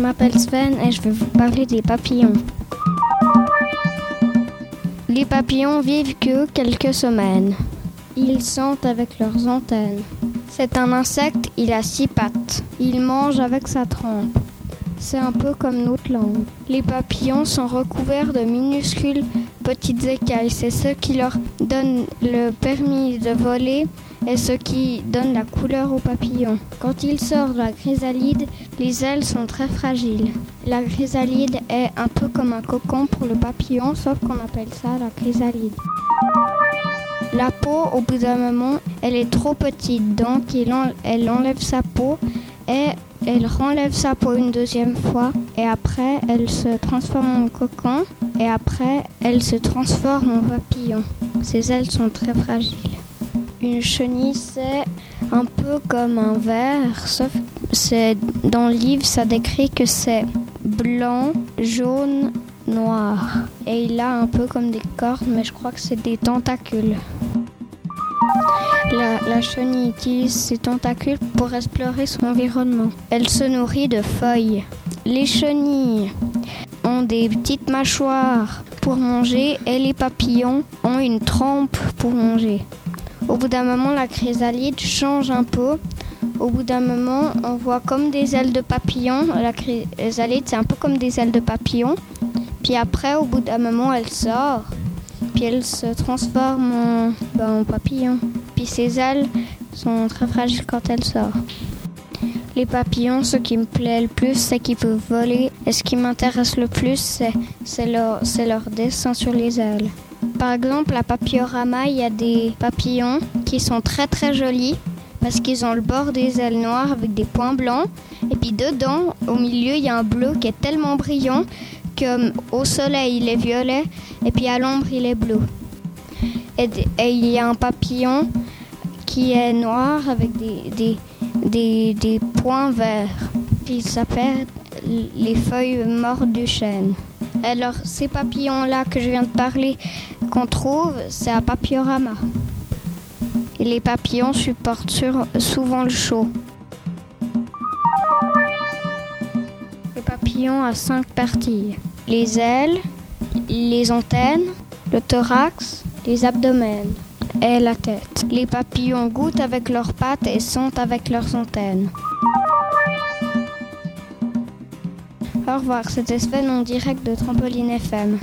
Je m'appelle Sven et je vais vous parler des papillons. Les papillons vivent que quelques semaines. Ils sentent avec leurs antennes. C'est un insecte, il a six pattes. Il mange avec sa trempe. C'est un peu comme notre langue. Les papillons sont recouverts de minuscules petites écailles. C'est ce qui leur donne le permis de voler et ce qui donne la couleur aux papillons. Quand ils sortent de la chrysalide, les ailes sont très fragiles. La chrysalide est un peu comme un cocon pour le papillon, sauf qu'on appelle ça la chrysalide. La peau, au bout d'un moment, elle est trop petite, donc elle enlève sa peau et elle renlève sa peau une deuxième fois et après elle se transforme en cocon et après elle se transforme en papillon. Ses ailes sont très fragiles. Une chenille c'est un peu comme un verre, sauf c'est dans le livre ça décrit que c'est blanc, jaune, noir et il a un peu comme des cordes mais je crois que c'est des tentacules. La, chenille utilise ses tentacules pour explorer son environnement. Elle se nourrit de feuilles. Les chenilles ont des petites mâchoires pour manger et les papillons ont une trempe pour manger. Au bout d'un moment, la chrysalide change un peu. Au bout d'un moment, on voit comme des ailes de papillon. La chrysalide, c'est un peu comme des ailes de papillon. Puis après, au bout d'un moment, elle sort. Puis elle se transforme en, ben, en papillon ses ailes sont très fragiles quand elle sort. Les papillons, ce qui me plaît le plus, c'est qu'ils peuvent voler. Et ce qui m'intéresse le plus, c'est leur dessin sur les ailes. Par exemple, à Papiorama, il y a des papillons qui sont très très jolis parce qu'ils ont le bord des ailes noires avec des points blancs. Et puis dedans, au milieu, il y a un bleu qui est tellement brillant qu'au soleil, il est violet et puis à l'ombre, il est bleu. Et, et il y a un papillon qui est noir avec des, des, des, points verts. Il s'appelle les feuilles mortes du chêne. Alors, ces papillons-là que je viens de parler, qu'on trouve, c'est à Papiorama. Et les papillons supportent souvent le chaud. Le papillon a cinq parties les ailes, les antennes, le thorax, les abdomens et la tête. Les papillons goûtent avec leurs pattes et sentent avec leurs antennes. Au revoir, c'était Sven en direct de Trampoline FM.